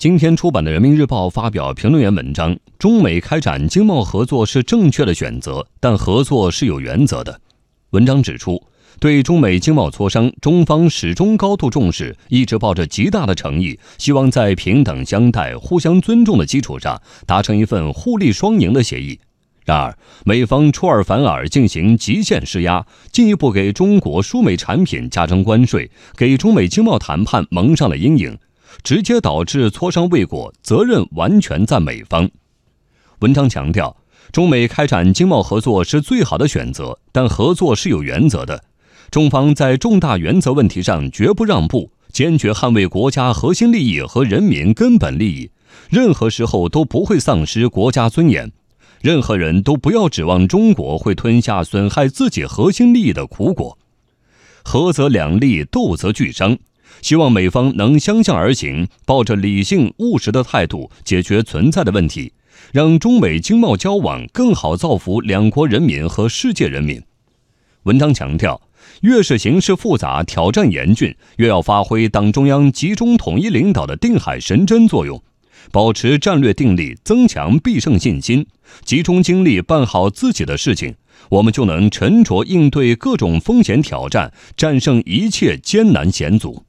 今天出版的《人民日报》发表评论员文章：中美开展经贸合作是正确的选择，但合作是有原则的。文章指出，对中美经贸磋商，中方始终高度重视，一直抱着极大的诚意，希望在平等相待、互相尊重的基础上，达成一份互利双赢的协议。然而，美方出尔反尔，进行极限施压，进一步给中国输美产品加征关税，给中美经贸谈判蒙上了阴影。直接导致磋商未果，责任完全在美方。文章强调，中美开展经贸合作是最好的选择，但合作是有原则的。中方在重大原则问题上绝不让步，坚决捍卫国家核心利益和人民根本利益，任何时候都不会丧失国家尊严。任何人都不要指望中国会吞下损害自己核心利益的苦果。合则两利，斗则俱伤。希望美方能相向而行，抱着理性务实的态度解决存在的问题，让中美经贸交往更好造福两国人民和世界人民。文章强调，越是形势复杂、挑战严峻，越要发挥党中央集中统一领导的定海神针作用，保持战略定力，增强必胜信心，集中精力办好自己的事情，我们就能沉着应对各种风险挑战，战胜一切艰难险阻。